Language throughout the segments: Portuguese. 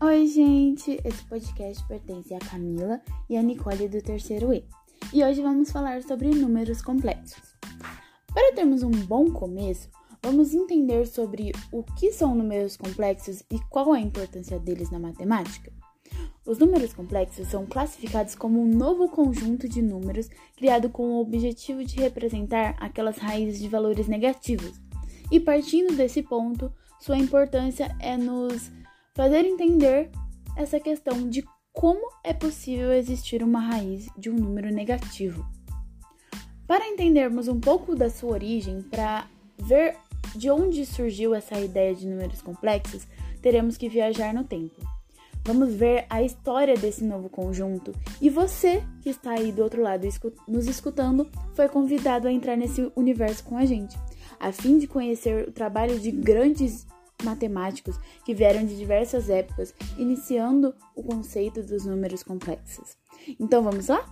Oi, gente! Esse podcast pertence a Camila e a Nicole do terceiro E. E hoje vamos falar sobre números complexos. Para termos um bom começo, vamos entender sobre o que são números complexos e qual a importância deles na matemática. Os números complexos são classificados como um novo conjunto de números criado com o objetivo de representar aquelas raízes de valores negativos. E partindo desse ponto, sua importância é nos fazer entender essa questão de como é possível existir uma raiz de um número negativo. Para entendermos um pouco da sua origem, para ver de onde surgiu essa ideia de números complexos, teremos que viajar no tempo. Vamos ver a história desse novo conjunto e você que está aí do outro lado nos escutando foi convidado a entrar nesse universo com a gente, a fim de conhecer o trabalho de grandes matemáticos que vieram de diversas épocas, iniciando o conceito dos números complexos. Então vamos lá?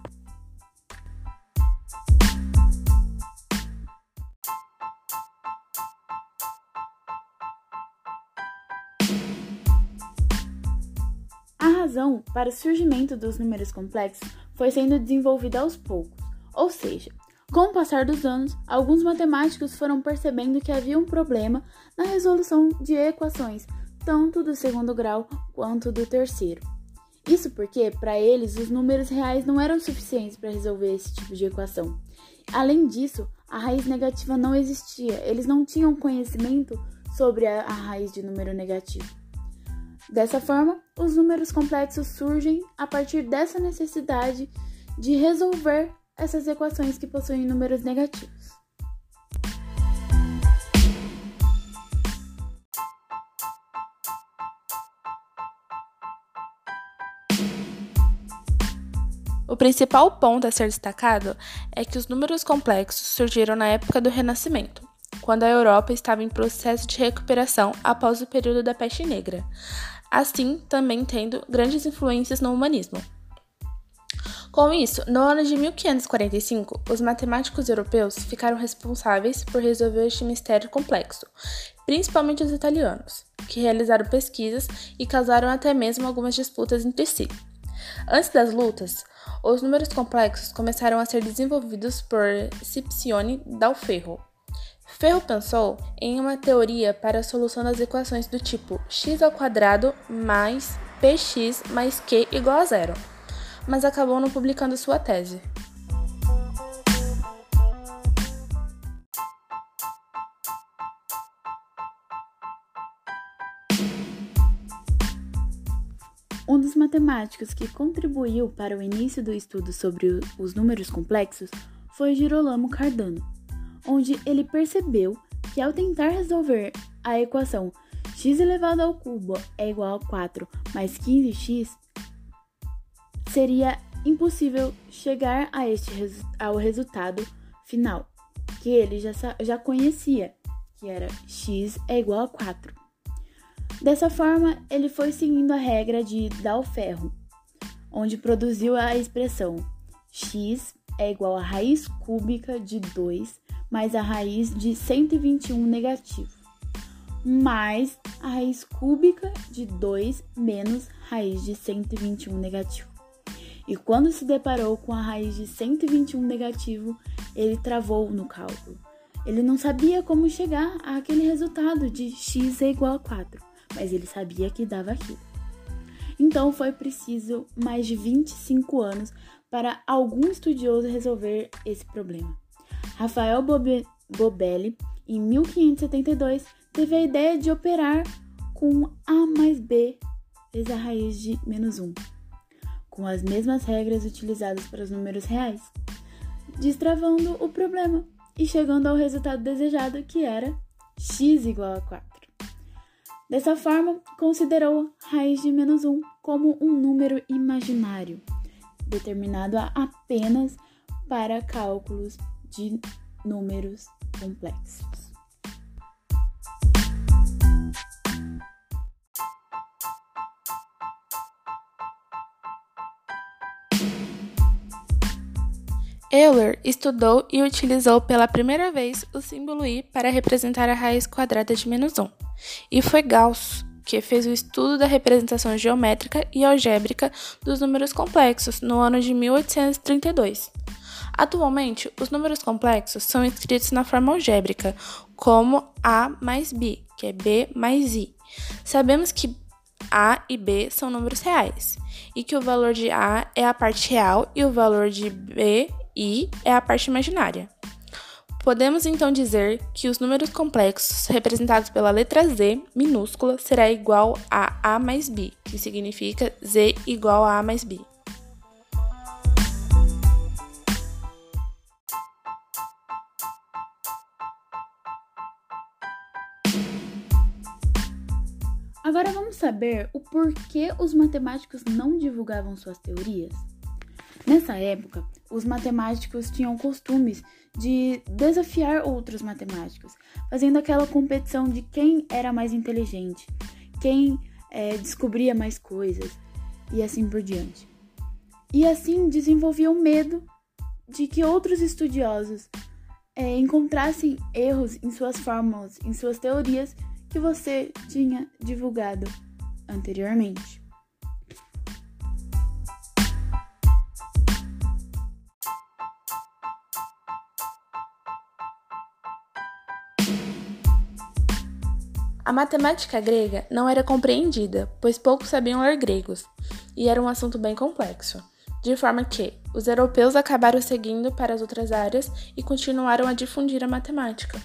A razão para o surgimento dos números complexos foi sendo desenvolvida aos poucos, ou seja, com o passar dos anos, alguns matemáticos foram percebendo que havia um problema na resolução de equações, tanto do segundo grau quanto do terceiro. Isso porque, para eles, os números reais não eram suficientes para resolver esse tipo de equação. Além disso, a raiz negativa não existia, eles não tinham conhecimento sobre a, a raiz de número negativo. Dessa forma, os números complexos surgem a partir dessa necessidade de resolver essas equações que possuem números negativos. O principal ponto a ser destacado é que os números complexos surgiram na época do Renascimento, quando a Europa estava em processo de recuperação após o período da peste negra, assim também tendo grandes influências no humanismo. Com isso, no ano de 1545, os matemáticos europeus ficaram responsáveis por resolver este mistério complexo, principalmente os italianos, que realizaram pesquisas e causaram até mesmo algumas disputas entre si. Antes das lutas, os números complexos começaram a ser desenvolvidos por Scipione dal Ferro. Ferro pensou em uma teoria para a solução das equações do tipo x ao quadrado mais px mais q igual a zero mas acabou não publicando sua tese. Um dos matemáticos que contribuiu para o início do estudo sobre os números complexos foi Girolamo Cardano, onde ele percebeu que ao tentar resolver a equação x elevado ao cubo é igual a 4 mais 15x, seria impossível chegar a este ao resultado final, que ele já, já conhecia, que era x é igual a 4. Dessa forma, ele foi seguindo a regra de Dalferro, onde produziu a expressão x é igual a raiz cúbica de 2 mais a raiz de 121 negativo, mais a raiz cúbica de 2 menos raiz de 121 negativo. E quando se deparou com a raiz de 121 negativo, ele travou no cálculo. Ele não sabia como chegar àquele resultado de x é igual a 4, mas ele sabia que dava aquilo. Então foi preciso mais de 25 anos para algum estudioso resolver esse problema. Rafael Bobelli, em 1572, teve a ideia de operar com a mais b vezes a raiz de menos 1 com as mesmas regras utilizadas para os números reais, destravando o problema e chegando ao resultado desejado que era x igual a 4. Dessa forma, considerou raiz de menos 1 como um número imaginário, determinado apenas para cálculos de números complexos. Euler estudou e utilizou pela primeira vez o símbolo i para representar a raiz quadrada de menos 1, e foi Gauss que fez o estudo da representação geométrica e algébrica dos números complexos no ano de 1832. Atualmente, os números complexos são escritos na forma algébrica, como A mais B, que é B mais I. Sabemos que A e B são números reais, e que o valor de A é a parte real e o valor de B, I, é a parte imaginária. Podemos então dizer que os números complexos representados pela letra Z minúscula será igual a A mais B, que significa Z igual a A mais B. Agora vamos saber o porquê os matemáticos não divulgavam suas teorias? Nessa época, os matemáticos tinham costumes de desafiar outros matemáticos, fazendo aquela competição de quem era mais inteligente, quem é, descobria mais coisas e assim por diante. E assim desenvolviam medo de que outros estudiosos é, encontrassem erros em suas fórmulas, em suas teorias que você tinha divulgado anteriormente. A matemática grega não era compreendida, pois poucos sabiam ler gregos, e era um assunto bem complexo, de forma que os europeus acabaram seguindo para as outras áreas e continuaram a difundir a matemática.